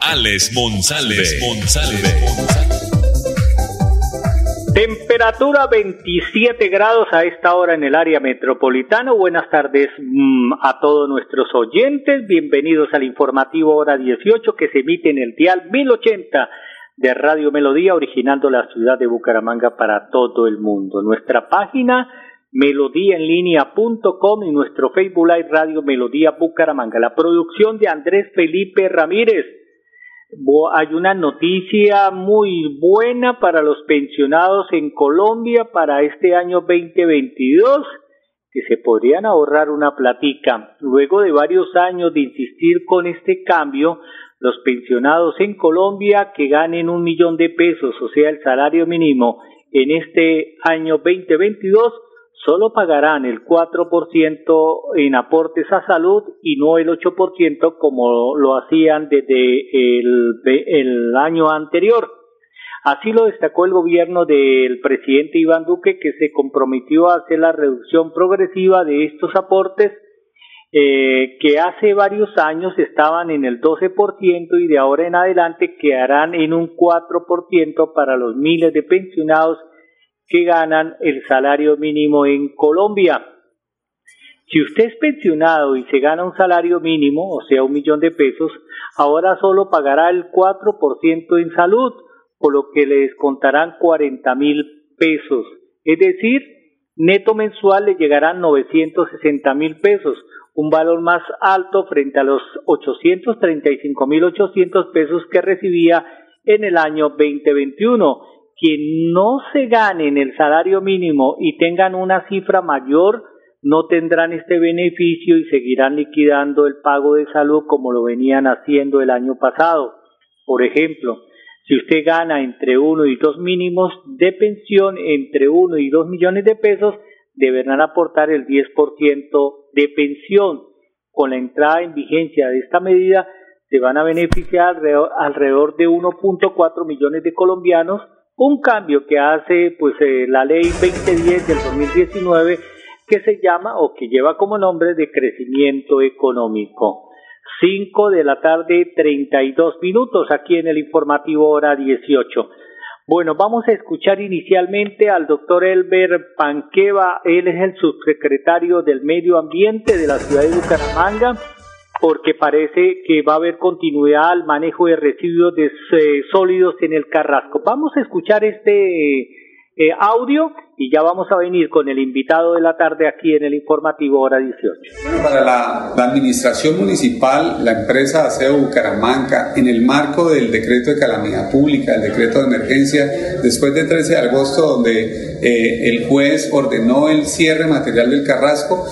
Alex Monsalve. Temperatura 27 grados a esta hora en el área metropolitana. Buenas tardes mm, a todos nuestros oyentes. Bienvenidos al informativo hora 18 que se emite en el dial 1080 de Radio Melodía, originando la ciudad de Bucaramanga para todo el mundo. Nuestra página melodíaenlínea.com y nuestro Facebook Live Radio Melodía Bucaramanga. La producción de Andrés Felipe Ramírez hay una noticia muy buena para los pensionados en Colombia para este año 2022 que se podrían ahorrar una platica. Luego de varios años de insistir con este cambio, los pensionados en Colombia que ganen un millón de pesos, o sea, el salario mínimo en este año 2022, solo pagarán el 4% en aportes a salud y no el 8% como lo hacían desde el, año anterior. Así lo destacó el gobierno del presidente Iván Duque, que se comprometió a hacer la reducción progresiva de estos aportes, eh, que hace varios años estaban en el 12% y de ahora en adelante quedarán en un 4% para los miles de pensionados que ganan el salario mínimo en Colombia. Si usted es pensionado y se gana un salario mínimo, o sea, un millón de pesos, ahora solo pagará el 4% en salud, por lo que le descontarán 40 mil pesos. Es decir, neto mensual le llegarán 960 mil pesos, un valor más alto frente a los 835 mil 800 pesos que recibía en el año 2021 quien no se ganen el salario mínimo y tengan una cifra mayor no tendrán este beneficio y seguirán liquidando el pago de salud como lo venían haciendo el año pasado. Por ejemplo, si usted gana entre uno y dos mínimos de pensión entre uno y dos millones de pesos, deberán aportar el 10% de pensión. Con la entrada en vigencia de esta medida, se van a beneficiar alrededor de 1.4 millones de colombianos un cambio que hace pues eh, la ley 2010 del 2019 que se llama o que lleva como nombre de crecimiento económico. 5 de la tarde 32 minutos aquí en el informativo hora 18. Bueno, vamos a escuchar inicialmente al doctor Elber Panqueva, él es el subsecretario del Medio Ambiente de la ciudad de Bucaramanga porque parece que va a haber continuidad al manejo de residuos de, eh, sólidos en el Carrasco. Vamos a escuchar este eh, audio y ya vamos a venir con el invitado de la tarde aquí en el informativo hora 18. Para la, administración municipal, la empresa Aseo Bucaramanga, en el marco del decreto de calamidad pública, el decreto de emergencia, después del 13 de agosto, donde eh, el juez ordenó el cierre material del Carrasco,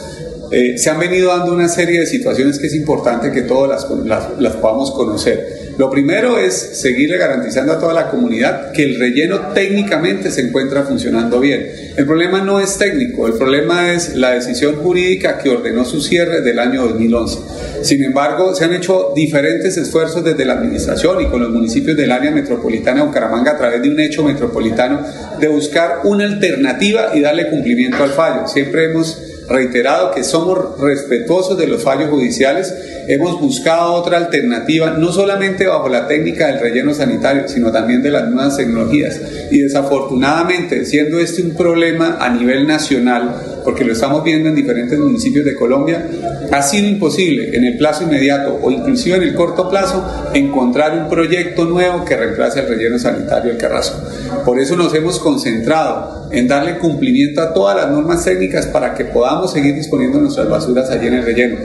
eh, se han venido dando una serie de situaciones que es importante que todas las, las, podamos conocer. Lo primero es seguirle garantizando a toda la comunidad que el relleno técnicamente se encuentra funcionando bien. El problema no es técnico, el problema es la decisión jurídica que ordenó su cierre del año 2011. Sin embargo, se han hecho diferentes esfuerzos desde la administración y con los municipios del área metropolitana de Bucaramanga a través de un hecho metropolitano de buscar una alternativa y darle cumplimiento al fallo. Siempre hemos reiterado que somos respetuosos de los fallos judiciales, hemos buscado otra alternativa, no solamente bajo la técnica del relleno sanitario, sino también de las nuevas tecnologías. Y desafortunadamente, siendo este un problema a nivel nacional, porque lo estamos viendo en diferentes municipios de Colombia, ha sido imposible en el plazo inmediato o inclusive en el corto plazo encontrar un proyecto nuevo que reemplace el relleno sanitario del Carrasco. Por eso nos hemos concentrado en darle cumplimiento a todas las normas técnicas para que podamos seguir disponiendo nuestras basuras allí en el relleno.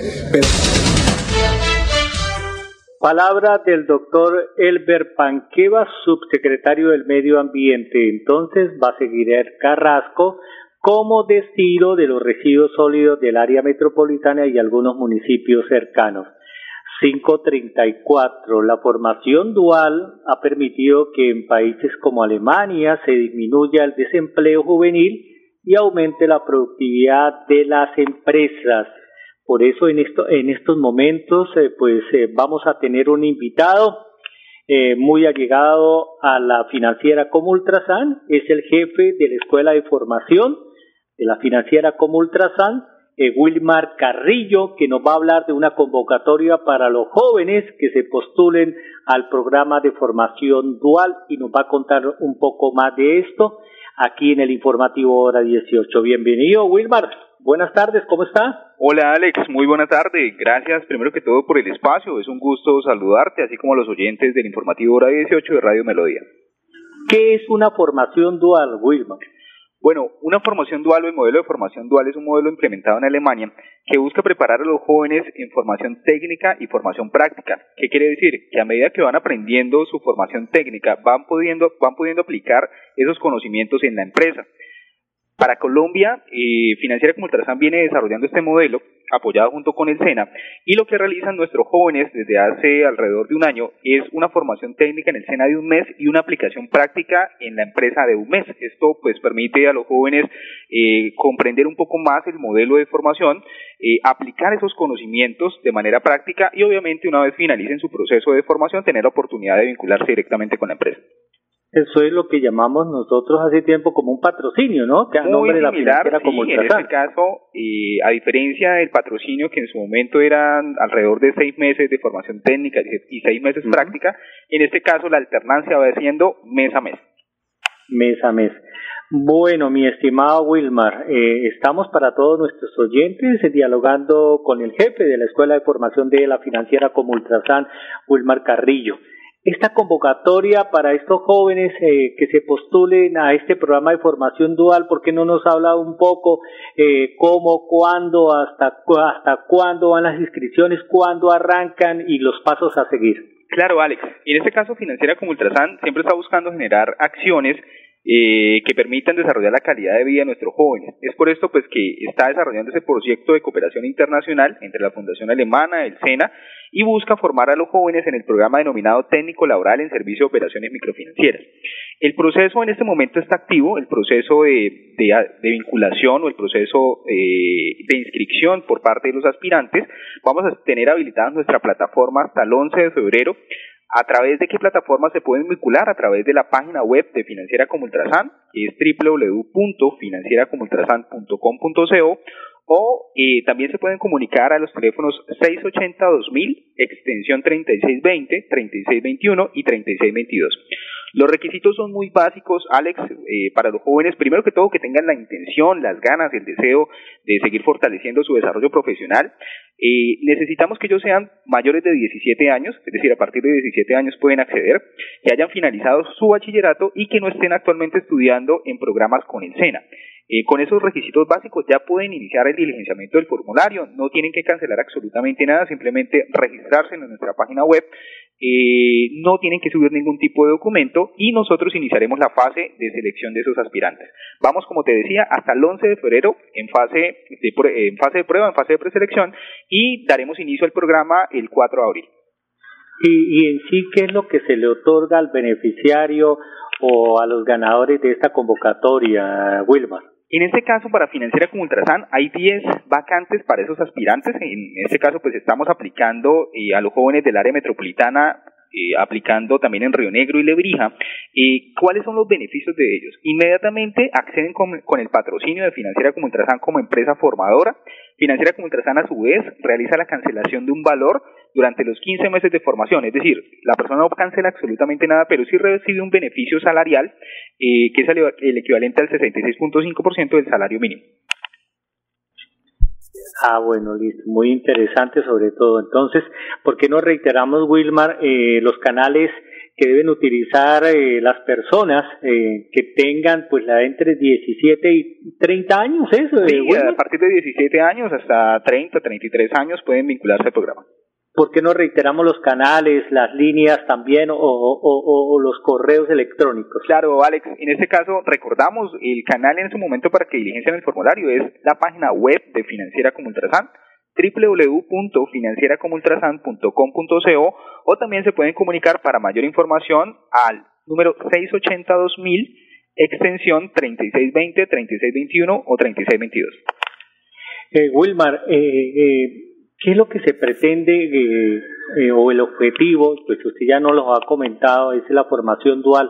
Palabra del doctor Elber Panqueva, subsecretario del Medio Ambiente. Entonces va a seguir el Carrasco como destino de los residuos sólidos del área metropolitana y algunos municipios cercanos. 534. La formación dual ha permitido que en países como Alemania se disminuya el desempleo juvenil y aumente la productividad de las empresas. Por eso en, esto, en estos momentos eh, pues eh, vamos a tener un invitado eh, muy allegado a la financiera como Ultrasan, es el jefe de la Escuela de Formación de la financiera como Ultrasan, eh, Wilmar Carrillo, que nos va a hablar de una convocatoria para los jóvenes que se postulen al programa de formación dual y nos va a contar un poco más de esto aquí en el informativo hora 18. Bienvenido, Wilmar. Buenas tardes, ¿cómo está? Hola Alex, muy buena tarde. Gracias primero que todo por el espacio. Es un gusto saludarte, así como a los oyentes del informativo hora 18 de Radio Melodía. ¿Qué es una formación dual, Wilmar? Bueno, una formación dual o el modelo de formación dual es un modelo implementado en Alemania que busca preparar a los jóvenes en formación técnica y formación práctica. ¿Qué quiere decir? Que a medida que van aprendiendo su formación técnica, van pudiendo, van pudiendo aplicar esos conocimientos en la empresa. Para Colombia, eh, Financiera como Ultrasan viene desarrollando este modelo, apoyado junto con el SENA, y lo que realizan nuestros jóvenes desde hace alrededor de un año es una formación técnica en el SENA de un mes y una aplicación práctica en la empresa de un mes. Esto pues permite a los jóvenes eh, comprender un poco más el modelo de formación, eh, aplicar esos conocimientos de manera práctica y obviamente una vez finalicen su proceso de formación tener la oportunidad de vincularse directamente con la empresa. Eso es lo que llamamos nosotros hace tiempo como un patrocinio, ¿no? Que a nombre de la financiera como sí, En este caso, y a diferencia del patrocinio que en su momento eran alrededor de seis meses de formación técnica y seis meses práctica, en este caso la alternancia va siendo mes a mes. Mes a mes. Bueno, mi estimado Wilmar, eh, estamos para todos nuestros oyentes eh, dialogando con el jefe de la Escuela de Formación de la Financiera como Ultrasan, Wilmar Carrillo esta convocatoria para estos jóvenes eh, que se postulen a este programa de formación dual, ¿por qué no nos habla un poco eh, cómo, cuándo, hasta, hasta cuándo van las inscripciones, cuándo arrancan y los pasos a seguir? Claro, Alex. En este caso, Financiera como Ultrasan siempre está buscando generar acciones eh, que permitan desarrollar la calidad de vida de nuestros jóvenes. Es por esto pues que está desarrollando ese proyecto de cooperación internacional entre la Fundación Alemana, el SENA, y busca formar a los jóvenes en el programa denominado técnico laboral en servicio de operaciones microfinancieras. El proceso en este momento está activo, el proceso de, vinculación o el proceso eh, de inscripción por parte de los aspirantes. Vamos a tener habilitada nuestra plataforma hasta el 11 de febrero ¿A través de qué plataforma se pueden vincular? A través de la página web de Financiera como Ultrasan, que es www.financieracomultrasan.com.co o eh, también se pueden comunicar a los teléfonos 680-2000, extensión 3620, 3621 y 3622. Los requisitos son muy básicos, Alex, eh, para los jóvenes. Primero que todo, que tengan la intención, las ganas, el deseo de seguir fortaleciendo su desarrollo profesional. Eh, necesitamos que ellos sean mayores de 17 años, es decir, a partir de 17 años pueden acceder, que hayan finalizado su bachillerato y que no estén actualmente estudiando en programas con el SENA. Eh, con esos requisitos básicos ya pueden iniciar el diligenciamiento del formulario, no tienen que cancelar absolutamente nada, simplemente registrarse en nuestra página web eh, no tienen que subir ningún tipo de documento y nosotros iniciaremos la fase de selección de esos aspirantes. Vamos, como te decía, hasta el 11 de febrero en fase de, en fase de prueba, en fase de preselección y daremos inicio al programa el 4 de abril. Y, y en sí, ¿qué es lo que se le otorga al beneficiario o a los ganadores de esta convocatoria, Wilmar? En este caso, para Financiera como Ultrasan, hay 10 vacantes para esos aspirantes. En este caso, pues estamos aplicando eh, a los jóvenes del área metropolitana eh, aplicando también en Río Negro y Lebrija, eh, ¿cuáles son los beneficios de ellos? Inmediatamente acceden con, el patrocinio de Financiera como Ultrasan como empresa formadora. Financiera como Ultrasan a su vez realiza la cancelación de un valor durante los 15 meses de formación, es decir, la persona no cancela absolutamente nada, pero sí recibe un beneficio salarial eh, que es el equivalente al 66.5% del salario mínimo. Ah, bueno, listo. Muy interesante sobre todo. Entonces, ¿por qué no reiteramos, Wilmar, eh, los canales que deben utilizar eh, las personas eh, que tengan pues la entre 17 y 30 años? Eso, sí, a partir de 17 años hasta 30, 33 años pueden vincularse al programa. ¿Por qué no reiteramos los canales, las líneas también o, o, los correos electrónicos? Claro, Alex, en este caso recordamos el canal en su momento para que diligencien el formulario es la página web de Financiera como Ultrasan, www.financieracomultrasan.com.co o también se pueden comunicar para mayor información al número 682.000 extensión 3620, 3621 o 3622. Eh, Wilmar, eh, eh, ¿qué es lo que se pretende eh, eh, o el objetivo? Pues usted ya no lo ha comentado, es la formación dual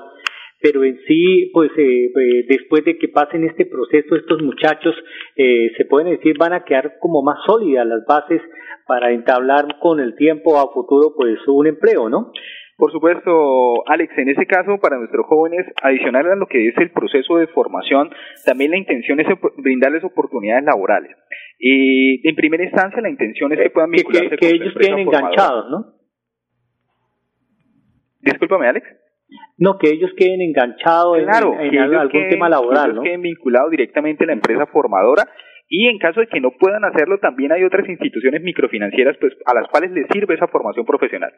pero en sí, pues eh, eh, después de que pasen este proceso, estos muchachos, se pueden decir, van a quedar como más sólidas las bases para entablar con el tiempo a futuro, pues un empleo, ¿no? Por supuesto, Alex, en ese caso, para nuestros jóvenes, adicional a lo que es el proceso de formación, también la intención es brindarles oportunidades laborales. Y en primera instancia, la intención es que puedan vincularse que, que, que ellos queden enganchados, ¿no? Discúlpame, Alex. No, que ellos queden enganchados en, algún tema laboral, que ellos queden vinculados directamente a la empresa formadora y en caso de que no puedan hacerlo, también hay otras instituciones microfinancieras pues, a las cuales les sirve esa formación profesional.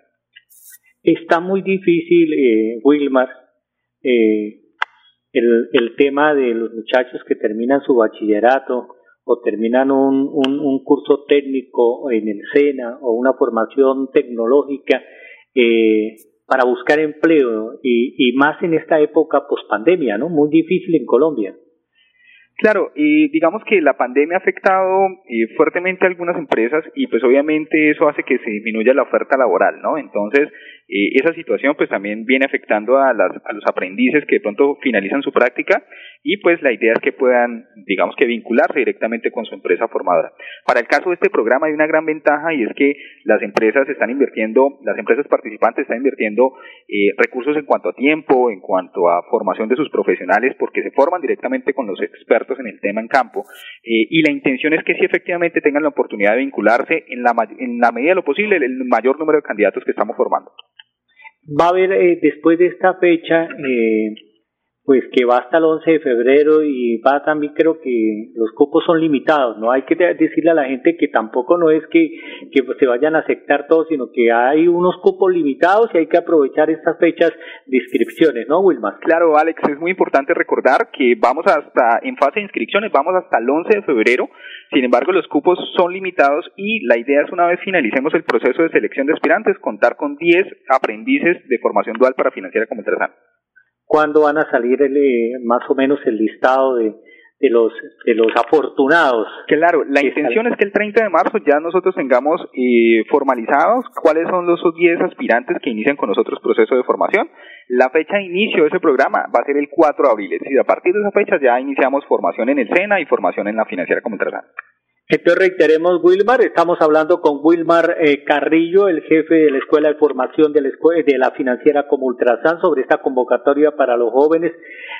Está muy difícil, eh, Wilmar, eh, el, el tema de los muchachos que terminan su bachillerato o terminan un, curso técnico en el SENA o una formación tecnológica. Eh, para buscar empleo y, y más en esta época pospandemia, ¿no? Muy difícil en Colombia. Claro, y digamos que la pandemia ha afectado eh, fuertemente a algunas empresas y pues obviamente eso hace que se disminuya la oferta laboral, ¿no? Entonces, eh, esa situación pues también viene afectando a, las, a los aprendices que de pronto finalizan su práctica y pues la idea es que puedan, digamos que vincularse directamente con su empresa formadora. Para el caso de este programa hay una gran ventaja y es que las empresas están invirtiendo, las empresas participantes están invirtiendo eh, recursos en cuanto a tiempo, en cuanto a formación de sus profesionales, porque se forman directamente con los expertos en el tema en campo eh, y la intención es que sí efectivamente tengan la oportunidad de vincularse en la, en la medida de lo posible el mayor número de candidatos que estamos formando va a haber eh, después de esta fecha, eh, pues que va hasta el 11 de febrero y va también creo que los cupos son limitados, no hay que decirle a la gente que tampoco no es que, que se vayan a aceptar todos, sino que hay unos cupos limitados y hay que aprovechar estas fechas de inscripciones, ¿no, Wilmar? Claro, Alex, es muy importante recordar que vamos hasta, en fase de inscripciones, vamos hasta el 11 de febrero, sin embargo, los cupos son limitados y la idea es una vez finalicemos el proceso de selección de aspirantes, contar con 10 aprendices de formación dual para financiera como interesante. ¿Cuándo van a salir el, eh, más o menos el listado de, de los de los afortunados. Claro, la intención es que el 30 de marzo ya nosotros tengamos eh, formalizados cuáles son los 10 aspirantes que inician con nosotros proceso de formación. La fecha de inicio de ese programa va a ser el 4 de abril, es decir, a partir de esa fecha ya iniciamos formación en el SENA y formación en la financiera como entonces reiteremos, Wilmar, estamos hablando con Wilmar eh, Carrillo, el jefe de la Escuela de Formación de la, de la Financiera como Ultrasan, sobre esta convocatoria para los jóvenes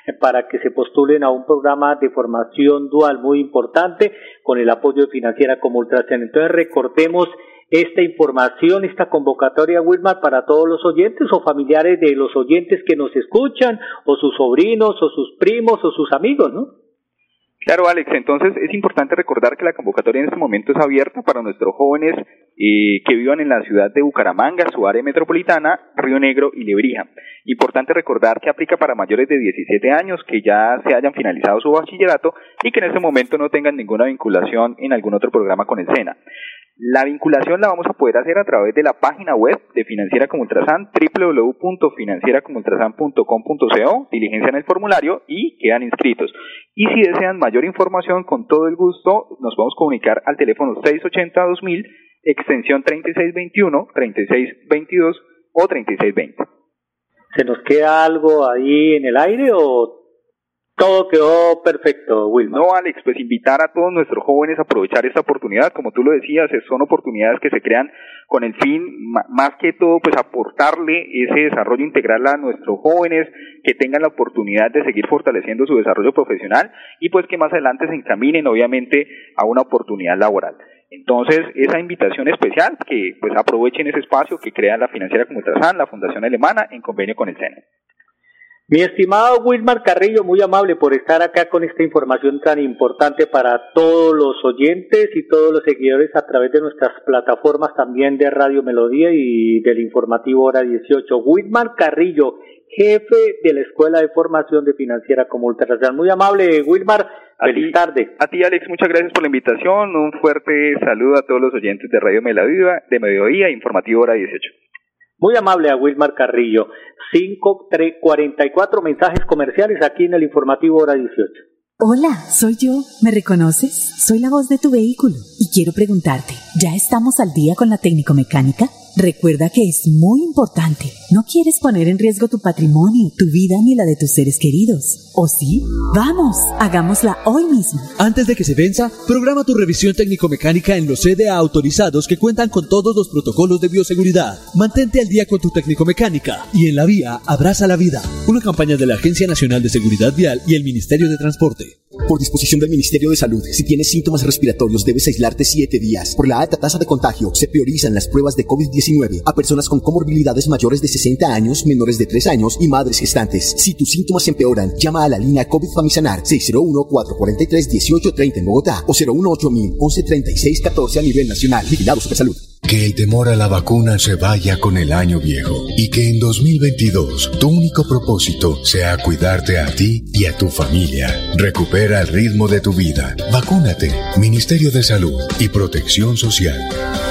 eh, para que se postulen a un programa de formación dual muy importante con el apoyo de Financiera como Ultrasan. Entonces recordemos esta información, esta convocatoria, Wilmar, para todos los oyentes o familiares de los oyentes que nos escuchan, o sus sobrinos, o sus primos, o sus amigos, ¿no? Claro, Alex, entonces es importante recordar que la convocatoria en este momento es abierta para nuestros jóvenes eh, que vivan en la ciudad de Bucaramanga, su área metropolitana, Río Negro y Lebrija. Importante recordar que aplica para mayores de 17 años que ya se hayan finalizado su bachillerato y que en este momento no tengan ninguna vinculación en algún otro programa con el SENA. La vinculación la vamos a poder hacer a través de la página web de Financiera como Ultrasan, www.financieracomultrasan.com.co, diligencian el formulario y quedan inscritos. Y si desean mayor información, con todo el gusto, nos podemos comunicar al teléfono 680-2000, extensión 3621, 3622 o 3620. ¿Se nos queda algo ahí en el aire o todo quedó perfecto, Wilma. No, Alex, pues invitar a todos nuestros jóvenes a aprovechar esta oportunidad. Como tú lo decías, son oportunidades que se crean con el fin, más que todo, pues aportarle ese desarrollo integral a nuestros jóvenes, que tengan la oportunidad de seguir fortaleciendo su desarrollo profesional y pues que más adelante se encaminen, obviamente, a una oportunidad laboral. Entonces, esa invitación especial, que pues aprovechen ese espacio que crea la financiera como Ultrasan, la Fundación Alemana, en convenio con el SENA. Mi estimado Wilmar Carrillo, muy amable por estar acá con esta información tan importante para todos los oyentes y todos los seguidores a través de nuestras plataformas también de Radio Melodía y del informativo Hora 18. Wilmar Carrillo, jefe de la Escuela de Formación de Financiera como Ultrasan. Muy amable, Wilmar. Feliz tarde. A ti, Alex, muchas gracias por la invitación. Un fuerte saludo a todos los oyentes de Radio Melodía, de Mediodía, Informativo Hora 18. Muy amable a Wilmar Carrillo. 544 mensajes comerciales aquí en el Informativo Hora 18. Hola, soy yo. ¿Me reconoces? Soy la voz de tu vehículo y quiero preguntarte, ¿ya estamos al día con la técnico mecánica? Recuerda que es muy importante. No quieres poner en riesgo tu patrimonio, tu vida ni la de tus seres queridos. ¿O sí? Vamos, hagámosla hoy mismo. Antes de que se venza, programa tu revisión técnico-mecánica en los CDA autorizados que cuentan con todos los protocolos de bioseguridad. Mantente al día con tu técnico-mecánica y en la vía abraza la vida. Una campaña de la Agencia Nacional de Seguridad Vial y el Ministerio de Transporte. Por disposición del Ministerio de Salud, si tienes síntomas respiratorios debes aislarte 7 días. Por la alta tasa de contagio, se priorizan las pruebas de COVID-19 a personas con comorbilidades mayores de 60 años, menores de 3 años y madres gestantes. Si tus síntomas empeoran, llama a la línea COVID Famisanar 601-443-1830 en Bogotá o 018 1136 14 a nivel nacional. Vigilado Salud. Que el temor a la vacuna se vaya con el año viejo y que en 2022 tu único propósito sea cuidarte a ti y a tu familia. Recupera el ritmo de tu vida. Vacúnate. Ministerio de Salud y Protección Social.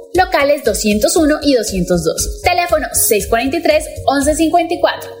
locales 201 y 202. Teléfono 643-1154.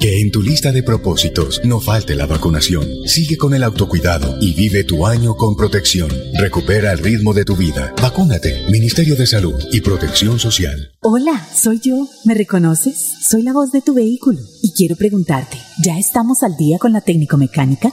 Que en tu lista de propósitos no falte la vacunación. Sigue con el autocuidado y vive tu año con protección. Recupera el ritmo de tu vida. Vacúnate. Ministerio de Salud y Protección Social. Hola, soy yo. ¿Me reconoces? Soy la voz de tu vehículo y quiero preguntarte, ¿ya estamos al día con la técnico mecánica?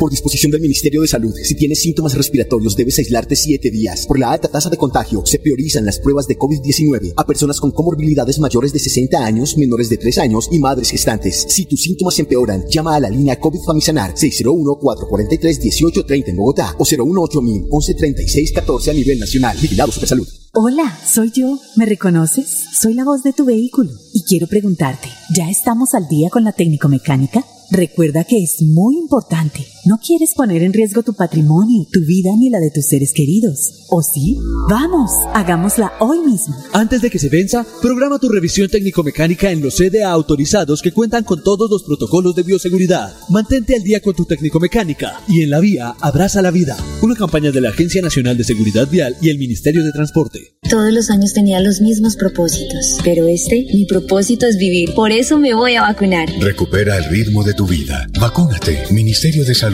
Por disposición del Ministerio de Salud, si tienes síntomas respiratorios debes aislarte 7 días. Por la alta tasa de contagio, se priorizan las pruebas de COVID-19 a personas con comorbilidades mayores de 60 años, menores de 3 años y madres gestantes. Si tus síntomas empeoran, llama a la línea COVID Famisanar 601-443-1830 en Bogotá o 018 1136 14 a nivel nacional. Vigilado Supersalud. Hola, soy yo. ¿Me reconoces? Soy la voz de tu vehículo y quiero preguntarte, ¿ya estamos al día con la técnico mecánica? Recuerda que es muy importante. No quieres poner en riesgo tu patrimonio, tu vida ni la de tus seres queridos. ¿O sí? Vamos, hagámosla hoy mismo. Antes de que se venza, programa tu revisión técnico-mecánica en los CDA autorizados que cuentan con todos los protocolos de bioseguridad. Mantente al día con tu técnico-mecánica y en la vía abraza la vida. Una campaña de la Agencia Nacional de Seguridad Vial y el Ministerio de Transporte. Todos los años tenía los mismos propósitos, pero este, mi propósito es vivir. Por eso me voy a vacunar. Recupera el ritmo de tu vida. Vacúnate. Ministerio de Salud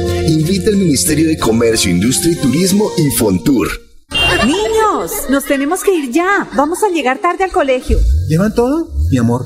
Invita el Ministerio de Comercio, Industria y Turismo y Fontur. Niños, nos tenemos que ir ya. Vamos a llegar tarde al colegio. ¿Llevan todo? Mi amor,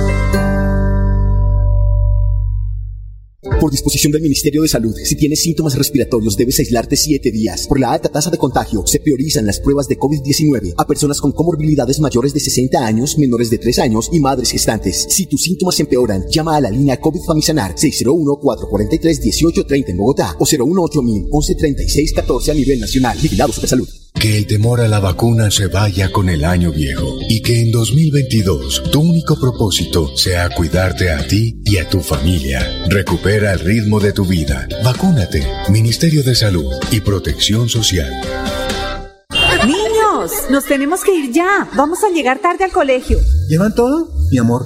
Por disposición del Ministerio de Salud, si tienes síntomas respiratorios debes aislarte 7 días. Por la alta tasa de contagio, se priorizan las pruebas de COVID-19 a personas con comorbilidades mayores de 60 años, menores de 3 años y madres gestantes. Si tus síntomas empeoran, llama a la línea COVID Famisanar 601-443-1830 en Bogotá o 018 1136 14 a nivel nacional. Vigilado Supersalud. Que el temor a la vacuna se vaya con el año viejo y que en 2022 tu único propósito sea cuidarte a ti y a tu familia. Recupera el ritmo de tu vida. Vacúnate. Ministerio de Salud y Protección Social. Niños, nos tenemos que ir ya. Vamos a llegar tarde al colegio. ¿Llevan todo? Mi amor,